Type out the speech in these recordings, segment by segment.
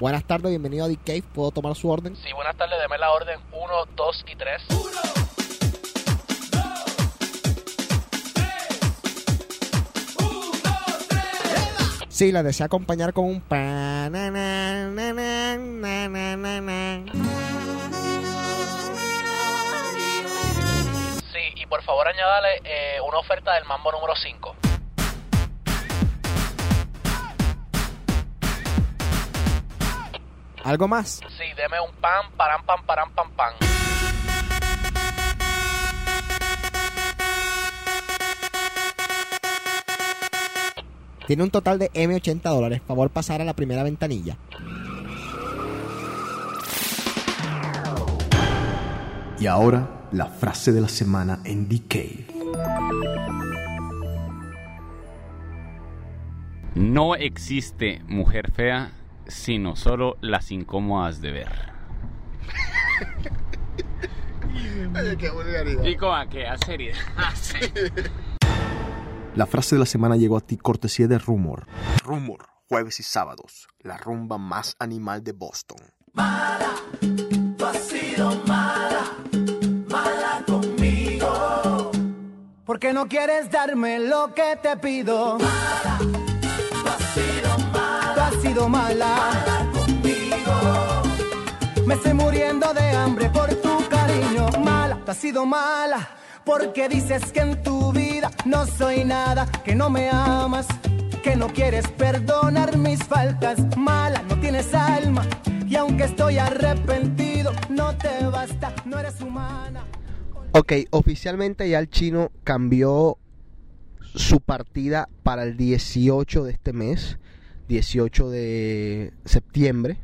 Buenas tardes, bienvenido a The Cave. ¿Puedo tomar su orden? Sí, buenas tardes, deme la orden 1, 2 y 3. Sí, la desea acompañar con un pa na, na, na, na, na, na, na, na. Sí, y por favor añádale eh, una oferta del mambo número 5. ¿Algo más? Sí, deme un pan, param, pam, param, pam, pam. Tiene un total de M80 dólares. Favor pasar a la primera ventanilla. Y ahora, la frase de la semana en Cave. No existe mujer fea, sino solo las incómodas de ver. ¿Y cómo a qué? ¿A serie? ¿A serie? La frase de la semana llegó a ti cortesía de Rumor. Rumor, jueves y sábados, la rumba más animal de Boston. Porque no quieres darme lo que te pido. Mala, sido mala. Me estoy muriendo de hambre por tu cariño. Mala, tú has sido mala. Porque dices que en tu vida no soy nada, que no me amas, que no quieres perdonar mis faltas. Mala, no tienes alma. Y aunque estoy arrepentido, no te basta, no eres humana. Ok, oficialmente ya el chino cambió su partida para el 18 de este mes, 18 de septiembre.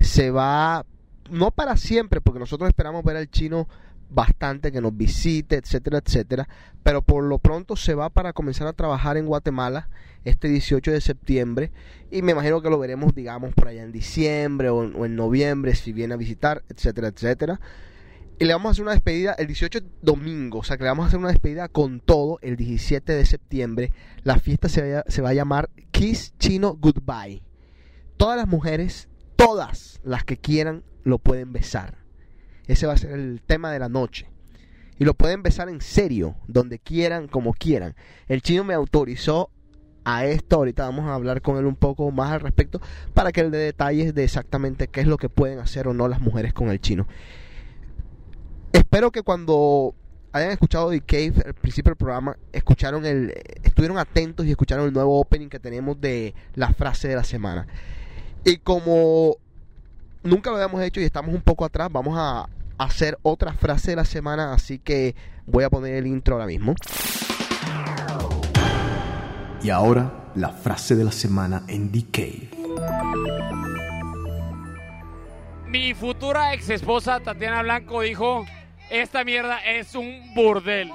Se va, no para siempre, porque nosotros esperamos ver al chino bastante, que nos visite, etcétera, etcétera. Pero por lo pronto se va para comenzar a trabajar en Guatemala este 18 de septiembre. Y me imagino que lo veremos, digamos, por allá en diciembre o en, o en noviembre, si viene a visitar, etcétera, etcétera. Y le vamos a hacer una despedida el 18 domingo, o sea que le vamos a hacer una despedida con todo el 17 de septiembre. La fiesta se va, a, se va a llamar Kiss Chino Goodbye. Todas las mujeres, todas las que quieran, lo pueden besar. Ese va a ser el tema de la noche. Y lo pueden besar en serio, donde quieran, como quieran. El chino me autorizó a esto. Ahorita vamos a hablar con él un poco más al respecto para que él dé detalles de exactamente qué es lo que pueden hacer o no las mujeres con el chino. Espero que cuando hayan escuchado The Cave al principio del programa, escucharon el, estuvieron atentos y escucharon el nuevo opening que tenemos de la frase de la semana. Y como nunca lo habíamos hecho y estamos un poco atrás, vamos a hacer otra frase de la semana, así que voy a poner el intro ahora mismo. Y ahora, la frase de la semana en The Cave. Mi futura ex esposa Tatiana Blanco dijo: Esta mierda es un burdel.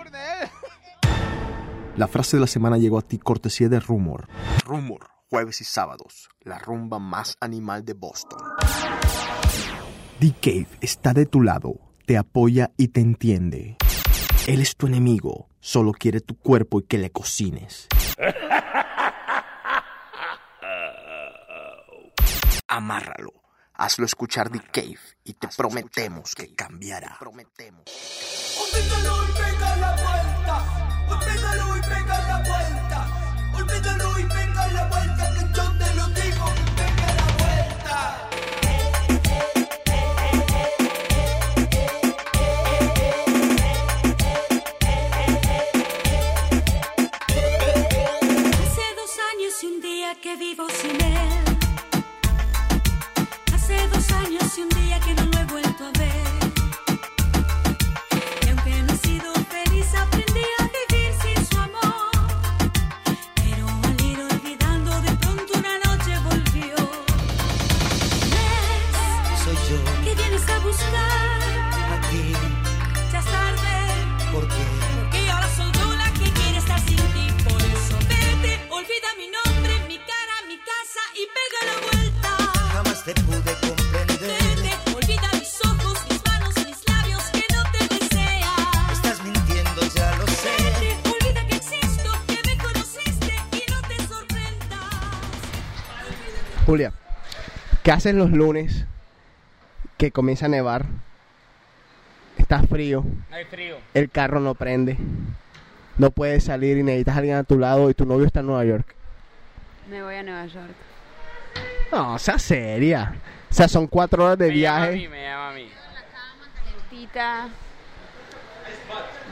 La frase de la semana llegó a ti cortesía de Rumor. Rumor, jueves y sábados, la rumba más animal de Boston. The Cave está de tu lado, te apoya y te entiende. Él es tu enemigo, solo quiere tu cuerpo y que le cocines. Amárralo, hazlo escuchar The Cave y te prometemos que cambiará. Prometemos. Olvídalo y pega la vuelta. Olvídalo y pega la vuelta. Olvídalo y pega la vuelta. No lo ¿Qué haces los lunes que comienza a nevar? Está frío, Hay frío. el carro no prende, no puedes salir y necesitas a alguien a tu lado y tu novio está en Nueva York. Me voy a Nueva York. No, sea seria. O sea, son cuatro horas de me llama a mí, viaje. me llama a mí. Tita.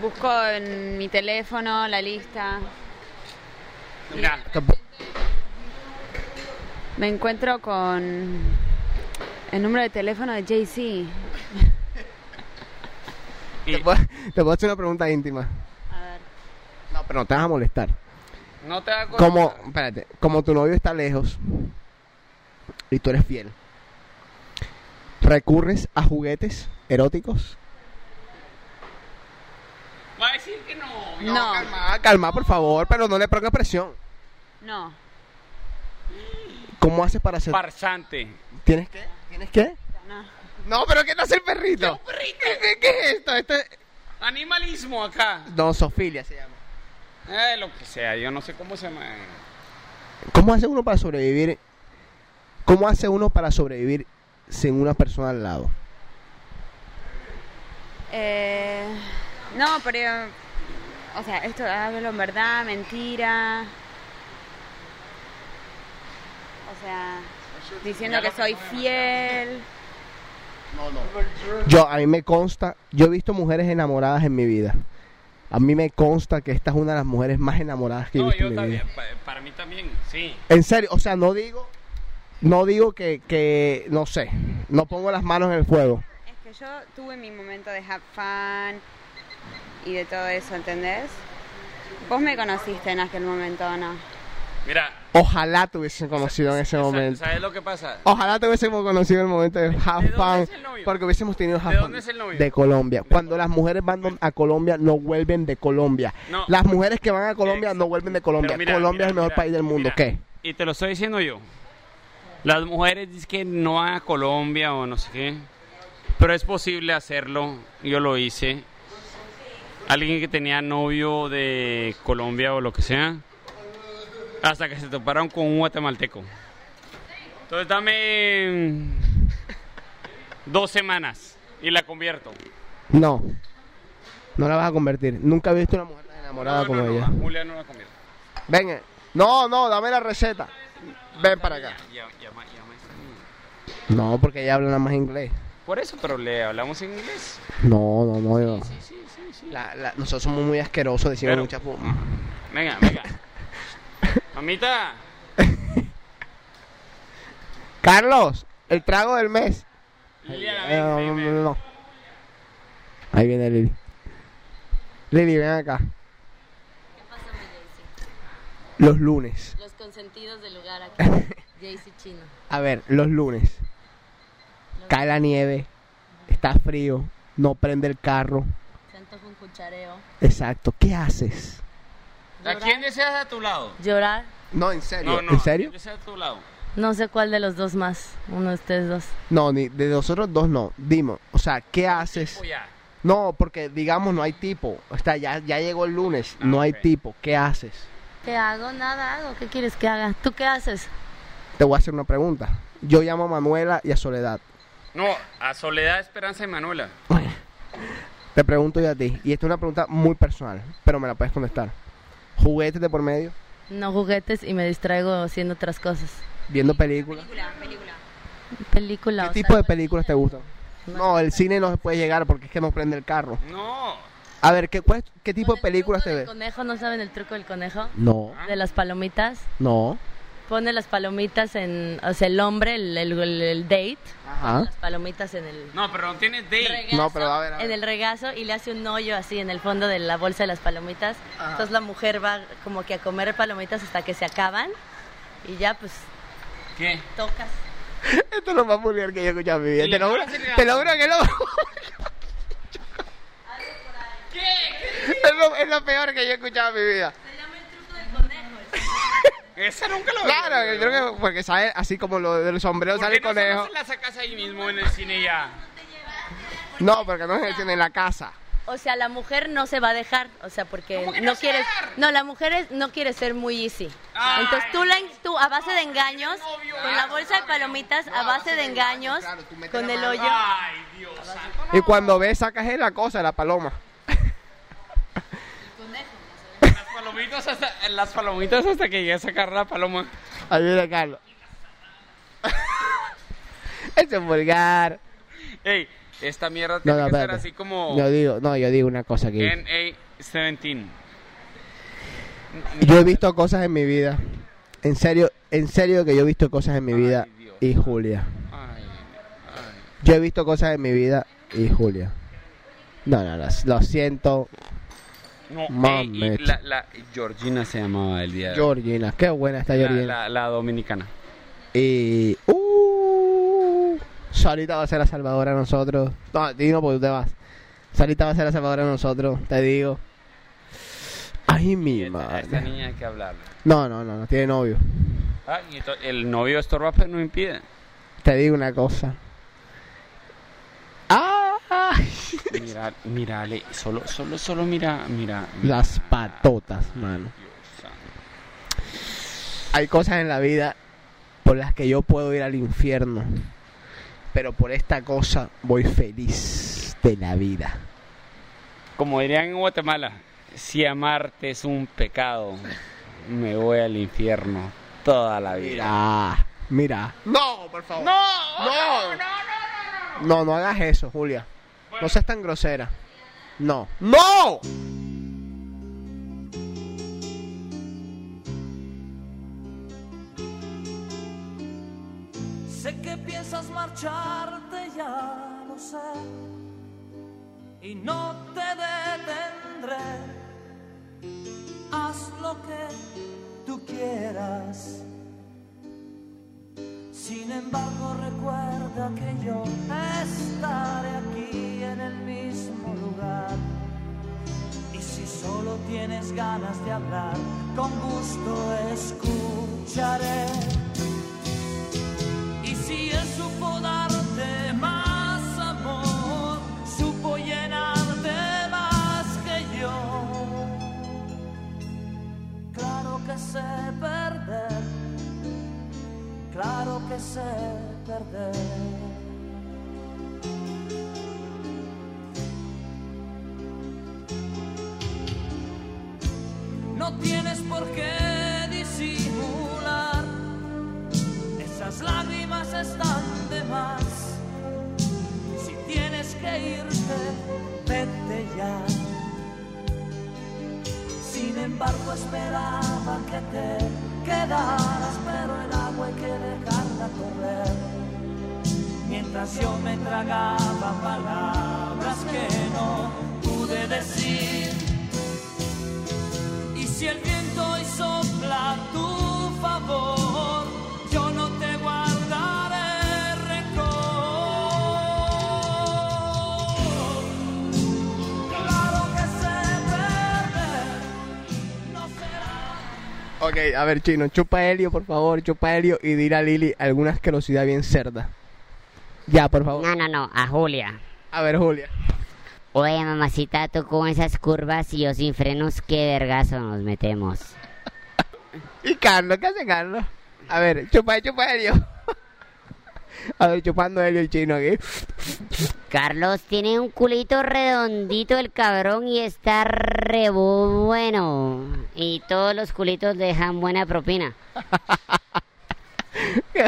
Busco en mi teléfono la lista. Mira, Me encuentro con el número de teléfono de Jay-Z. Te puedo, te puedo hacer una pregunta íntima. A ver. No, pero no te vas a molestar. no te da cosa. Como, espérate, como tu novio está lejos y tú eres fiel, ¿recurres a juguetes eróticos? Va a decir que no. No, Calma, calma, por favor, pero no le pongas presión. no. ¿Cómo haces para hacer? Farsante. ¿Tienes qué? ¿Tienes qué? no. Pero ¿qué no hace el perrito? ¿Qué, qué es esto? Es- Animalismo acá. No, Sofilia se llama. Eh, lo que sea, yo no sé cómo se llama. ¿Cómo hace uno para sobrevivir? ¿Cómo hace uno para sobrevivir sin una persona al lado? Eh, no, pero. O sea, esto hablo en verdad, mentira. O sea, diciendo que soy fiel. Yo, a mí me consta, yo he visto mujeres enamoradas en mi vida. A mí me consta que esta es una de las mujeres más enamoradas que he No, visto yo en mi también. pa- para mí también, sí. En serio, o sea, no digo, no digo que, que, no sé, no pongo las manos en el fuego. Es que yo tuve mi momento de have fun y de todo eso, ¿entendés? Vos me conociste en aquel momento, ¿o no? Mira. Ojalá te hubiesen conocido en ese momento. ¿Sabes lo que pasa? Ojalá te hubiésemos conocido en el momento de have ¿De dónde fun, es el novio? porque hubiésemos tenido have ¿De dónde es el novio? De Colombia. Cuando las mujeres van a Colombia, no vuelven de Colombia. No. Las mujeres que van a Colombia no vuelven de Colombia. Mira, Colombia mira, es el mejor mira, país del mundo. ¿Qué? Y te lo estoy diciendo yo. Las mujeres dicen que no van a Colombia o no sé qué. Pero es posible hacerlo. Yo lo hice. Alguien que tenía novio de Colombia o lo que sea. Hasta que se toparon con un guatemalteco. Entonces dame mm, dos semanas y la convierto. No. No la vas a convertir. Nunca he visto una mujer tan enamorada No, como no, ella. Julia no la convierto. Ven. eh. No, no, dame la receta. Ven para acá. No, porque ella habla nada más inglés. Por eso, pero le hablamos en inglés. No, no, no. yo- Sí, sí, sí, sí. La- la- nosotros somos muy asquerosos, decimos muchas Venga, venga. Mamita, Carlos, el trago del mes. Liliana, Eh, ven, no, ven, no, ven. no, no. Ahí viene Lili. Lili, ven acá. Los lunes. Los consentidos del lugar aquí. Jaycee Chino. A ver, los lunes. Cae la nieve. Está frío. No prende el carro. Se antoja un cuchareo. Exacto. ¿Qué haces? ¿A quién deseas a tu lado? Llorar. No, en serio. No, no, ¿En ¿a serio? quién deseas a tu lado? No sé cuál de los dos más. Uno de ustedes dos. No, ni de nosotros dos no. Dime, o sea, ¿qué haces? Ya. No, porque digamos no hay tipo. O sea, ya, ya llegó el lunes. Ah, no hay tipo. ¿Qué haces? ¿Qué hago? Nada hago. ¿Qué quieres que haga? ¿Tú qué haces? Te voy a hacer una pregunta. Yo llamo a Manuela y a Soledad. No, a Soledad, Esperanza y Manuela. Te pregunto yo a ti. Y esta es una pregunta muy personal, pero me la puedes contestar. ¿Juguetes de por medio? No juguetes y me distraigo haciendo otras cosas. ¿Viendo películas? Película. ¿Qué o tipo sea, de películas te gustan? No, el cine no se puede llegar porque es que no prende el carro. No. A ver, ¿qué, cuál- qué tipo de el películas te ves? conejo? ¿No saben el truco del conejo? No, De las palomitas. no. Pone las palomitas en... O sea, el hombre, el, el, el- el date. Ajá. Las palomitas en el... No, pero no tienes date. regazo, No, pero a ver, a ver. en el regazo y le hace un hoyo así en el fondo de la bolsa de las palomitas. Ajá. Entonces la mujer va como que a comer palomitas hasta que se acaban y ya pues ¿Qué? tocas. Esto es lo más vulgar que yo he escuchado en mi vida. Te lo juro, te lo juro que no. Es lo, es lo peor que yo he escuchado en mi vida. Se llama el truco del conejo. Esa nunca lo Claro, que creo que porque sale así como lo del sombrero ¿Por sale qué el no conejo. se la sacas ahí mismo en el cine ya? No, porque no es en el cine, en la casa. o sea, la mujer no se va a dejar, o sea, porque no, quiere, no, la mujer es- no quiere ser muy easy. Entonces tú, la, tú a base de engaños, con la bolsa de palomitas, a base de engaños, con el hoyo. Y cuando ves, sacas es la cosa, la paloma. Las palomitas hasta, las palomitas hasta que llegue a sacar la paloma. Viene Carlos. Eso es vulgar. Ey, esta mierda tiene no, que ser así como Yo digo, no, yo digo una cosa aquí. NA17. Yo he visto cosas en mi vida. En serio, en serio que yo he visto cosas en mi vida. Dios. Y Julia. Ay, ay. Yo he visto cosas en mi vida y Julia. No, no, no, lo siento, No, ey, y la, la Georgina se llamaba el día de hoy. Georgina. Qué buena está La, Georgina. la, la dominicana. Y. Uh, Solita va a ser la salvadora a nosotros. No, dino porque tú te vas. Solita va a ser la salvadora a nosotros, te digo. Ay, mi Esta, madre. esta niña hay que hablarle. No, no, no, no tiene novio. Ah, y esto- el novio estorba, pero no impide. Te digo una cosa. ¡Ah! Mira, mírale, solo, solo, solo mira, mira. mira. Las patotas, mano. Hay cosas en la vida por las que yo puedo ir al infierno. Pero por esta cosa voy feliz de la vida. Como dirían en Guatemala, si amarte es un pecado, me voy al infierno toda la vida. Mira, mira. No, por favor. No, no, no, no, no, hagas eso, Julia. No seas tan grosera. No. ¡No! Sé que piensas marcharte, ya lo sé. Y no te detendré. Haz lo que tú quieras. Sin embargo, recuerda que yo estaré aquí en el mismo lugar. Y si solo tienes ganas de hablar, con gusto escucharé. Ok, a ver, chino, chupa helio, por favor, chupa helio y dile a Lili alguna asquerosidad bien cerda. Ya, por favor. No, no, no, a Julia. A ver, Julia. Oye, mamacita, tú con esas curvas y yo sin frenos, qué vergazo nos metemos. ¿Y Carlos? ¿Qué hace Carlos? A ver, chupa, chupa helio. A ver, chupando helio el chino aquí. Carlos tiene un culito redondito el cabrón y está re bueno. Y todos los culitos dejan buena propina. Qué,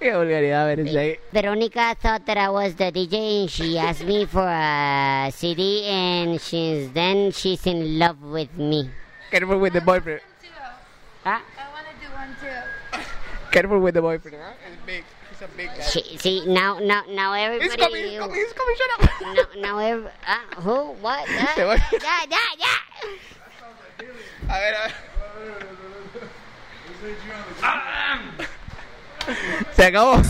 qué vulgaridad, ver, ese ahí. Veronica thought that I was the DJ and she asked me for a CD and she's then she's in love with me. Careful with the boyfriend. Ah, Careful with the boyfriend, huh? It's big. He's a big guy. she, see now now now everybody He's coming, he's coming, he's coming, shut up. now now every, ah, who what ah, Te voy- ya ya ya A ver, a ver. Se acabó.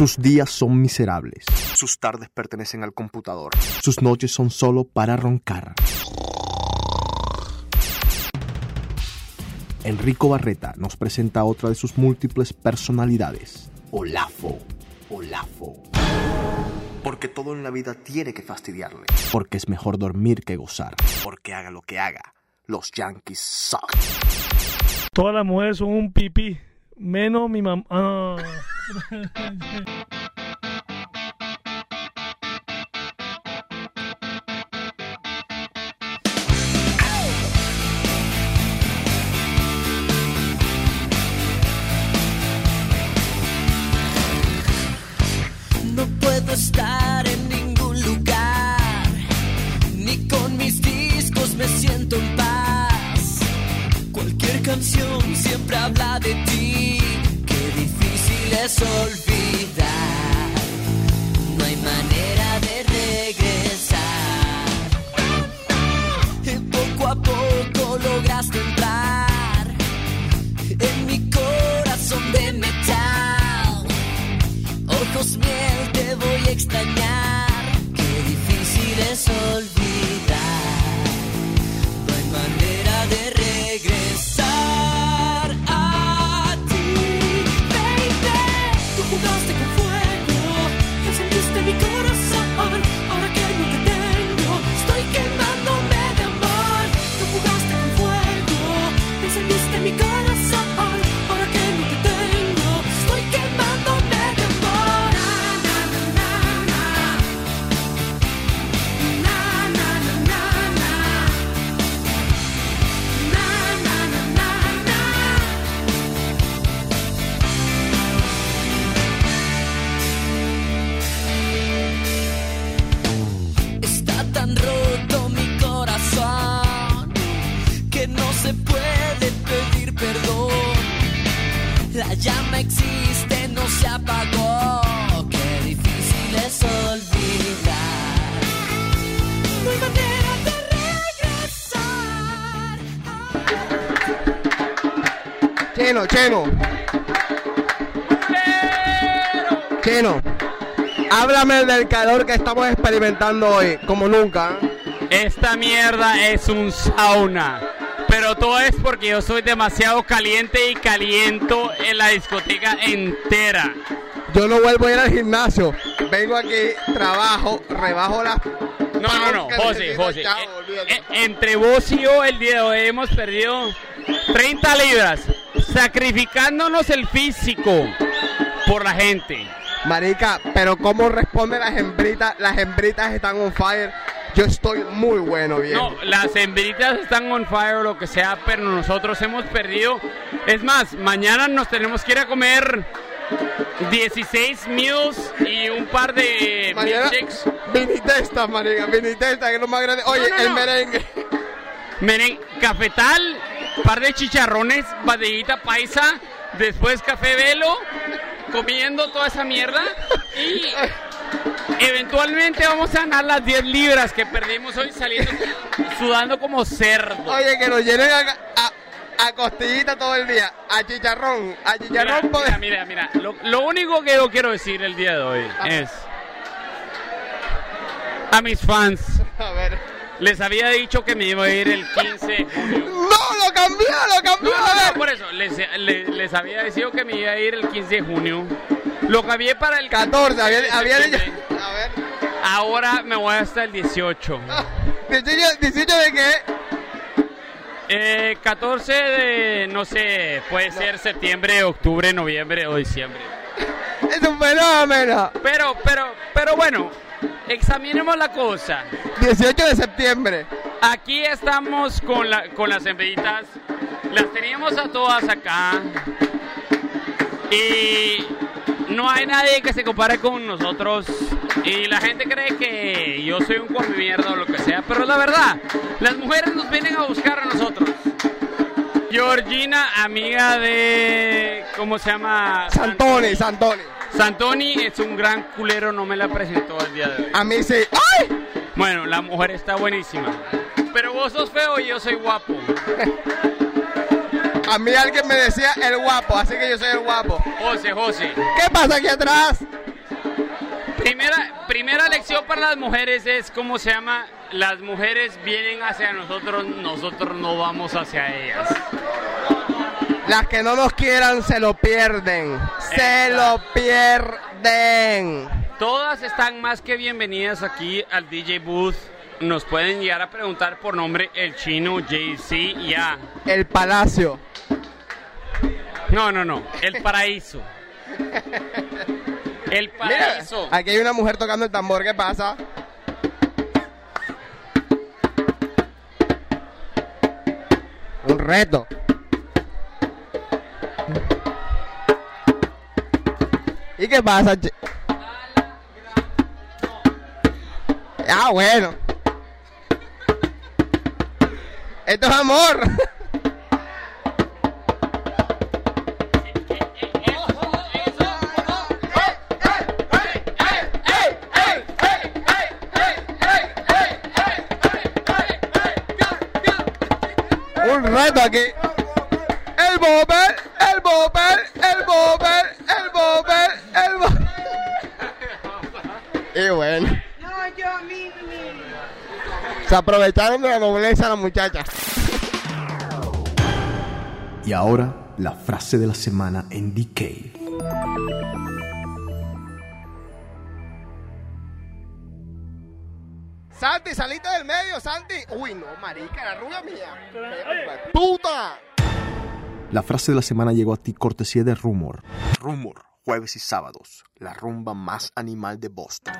Sus días son miserables. Sus tardes pertenecen al computador. Sus noches son solo para roncar. Enrico Barreta nos presenta otra de sus múltiples personalidades. Olafo. Olafo. Porque todo en la vida tiene que fastidiarle. Porque es mejor dormir que gozar. Porque haga lo que haga. Los Yankees suck. Todas las mujeres son un pipí. Menos mi mamá. Ah. No puedo estar en ningún lugar, ni con mis discos me siento en paz. Cualquier canción siempre habla de ti, qué difícil es olvidar. No hay manera de regresar. Y poco a poco lograste entrar en mi corazón de metal. Ojos miel, te voy a extrañar. Qué difícil es olvidar. Cheno. Cheno. Háblame del calor que estamos experimentando hoy, como nunca. ¿eh? Esta mierda es un sauna. Pero todo es porque yo soy demasiado caliente y caliento en la discoteca entera. Yo no vuelvo a ir al gimnasio. Vengo aquí, trabajo, rebajo las. No, no, no, José, José. Eh, eh, entre vos y yo el día de hoy hemos perdido 30 libras, sacrificándonos el físico por la gente. Marica, pero ¿cómo responde las hembritas? Las hembritas están on fire. Yo estoy muy bueno, bien. No, las hembritas están on fire o lo que sea, pero nosotros hemos perdido. Es más, mañana nos tenemos que ir a comer 16 meals y un par de Mañana, milkshakes. vinitesta, marica, vinitesta, que es lo más grande. Oye, No, no, el no. merengue. Merengue, cafetal, par de chicharrones, badillita paisa, después café velo, comiendo toda esa mierda y eventualmente vamos a ganar las 10 libras que perdimos hoy saliendo sudando como cerdo. Oye, que nos llenen a, a, a costillita todo el día. A chicharrón. A chicharrón. Mira, mira, mira, mira, Lo, lo único que yo quiero decir el día de hoy es a mis fans. A ver. Les había dicho que me iba a ir el 15 de junio. ¡No! ¡Lo cambió! ¡Lo cambió! No, no, no, por eso, les, les, les había dicho que me iba a ir el 15 de junio. Lo cambié para el 14, había, había dicho- A ver. Ahora me voy hasta el 18. 18, 18 de qué? Eh, 14 de, no sé, puede ser septiembre, octubre, noviembre o diciembre. Es un fenómeno. Pero, pero, pero bueno, examinemos la cosa. 18 de septiembre. Aquí estamos con, la, con las hembritas. Las teníamos a todas acá. Y no hay nadie que se compare con nosotros. Y la gente cree que yo soy un come mierda o lo que sea. Pero la verdad, las mujeres nos vienen a buscar a nosotros. Georgina, amiga de. ¿Cómo se llama? Santoni, Santoni. Santoni es un gran culero, no me la presentó el día de hoy. A mí sí. ¡Ay! Bueno, la mujer está buenísima. Pero vos sos feo y yo soy guapo. A mí alguien me decía el guapo, así que yo soy el guapo. José, José. ¿Qué pasa aquí atrás? Primera, primera lección para las mujeres es cómo se llama. Las mujeres vienen hacia nosotros, nosotros no vamos hacia ellas. Las que no nos quieran se lo pierden. Se lo pierden. Todas están más que bienvenidas aquí al DJ Booth. Nos pueden llegar a preguntar por nombre el chino, JC, ya. El palacio. No, no, no. El paraíso. El Mira, paraíso. aquí hay una mujer tocando el tambor. ¿Qué pasa? Reto. ¿Y qué pasa? Ah, bueno. Esto es amor. Un reto aquí. El bobber, el bobber, el bobber, el bobber, el bobber. Y bueno. Se aprovecharon de la nobleza las muchachas. Y ahora, la frase de la semana en Decay. Uy, no, marica, la rubia mía. ¡Puta! La frase de la semana llegó a ti cortesía de Rumor. Rumor, jueves y sábados, la rumba más animal de Boston.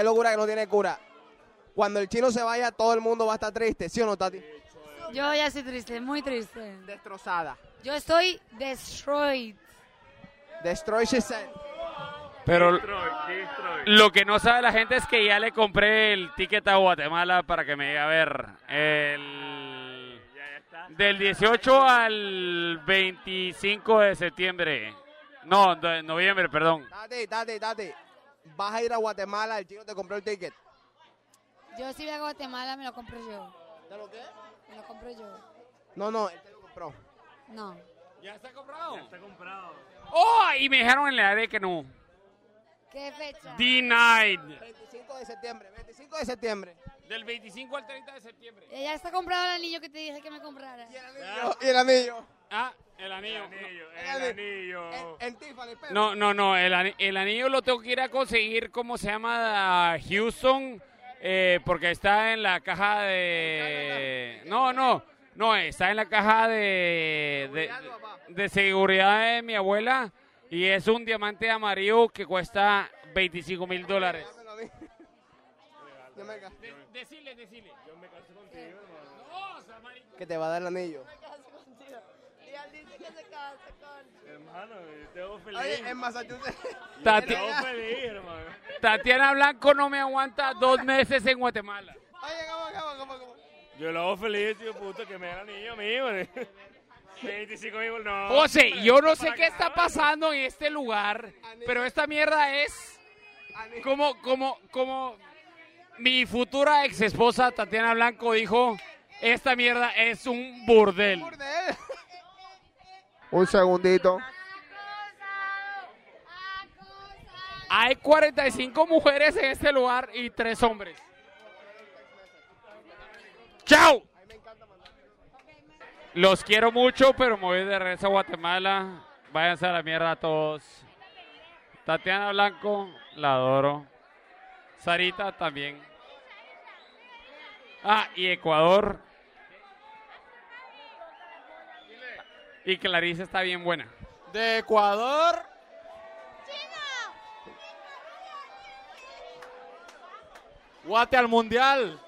Qué locura que no tiene cura. Cuando el chino se vaya, todo el mundo va a estar triste, ¿sí o no, Tati? Yo ya estoy triste, muy triste. Destrozada. Yo estoy destroyed. Destroy she said. Pero lo que no sabe la gente es que ya le compré el ticket a Guatemala para que me llegue a ver. El, del 18 al 25 de septiembre. No, de noviembre, perdón. Tati, Tati, Tati. Vas a ir a Guatemala, el chino te compró el ticket. Yo si voy a Guatemala me lo compro yo. ¿De lo qué? Me lo compro yo. No, no, él te lo compró. No. ¿Ya está comprado? Está comprado. ¡Oh! Y me dijeron en la área que no. ¿Qué fecha? Denied. 25 de septiembre, 25 de septiembre. Del 25 al 30 de septiembre. Ya está comprado el anillo que te dije que me comprara. Y el anillo. Ah, el anillo. El anillo. En, en Tiffany, pero- No, no, no. El, ani- el anillo lo tengo que ir a conseguir, ¿cómo se llama? A Houston. eh, porque está en la caja de. No, no. No, está en la caja de, de, de seguridad de mi abuela. Y es un diamante amarillo que cuesta 25 mil dólares. Yo me ca- Decile, decile. Yo me caso contigo, Que te va a dar el anillo. Que se case con... Hermano, te hago feliz. Oye, en Massachusetts. Tati- Te hago feliz, hermano. Tatiana Blanco no me aguanta dos meses en Guatemala. Oye, ¿cómo, cómo, cómo, cómo? Yo lo hago feliz, tío puto, que me da niño mío. 25 mil, no. José, yo no sé Para qué está pasando en este lugar, pero esta mierda es como, como, como mi futura ex esposa Tatiana Blanco dijo, esta mierda es un burdel. Un segundito. Hay 45 mujeres en este lugar y tres hombres. ¡Chao! Los quiero mucho, pero me voy de regreso a Guatemala. Váyanse a la mierda todos. Tatiana Blanco, la adoro. Sarita también. Ah, y Ecuador. Y Clarice está bien buena. De Ecuador. Guate al mundial.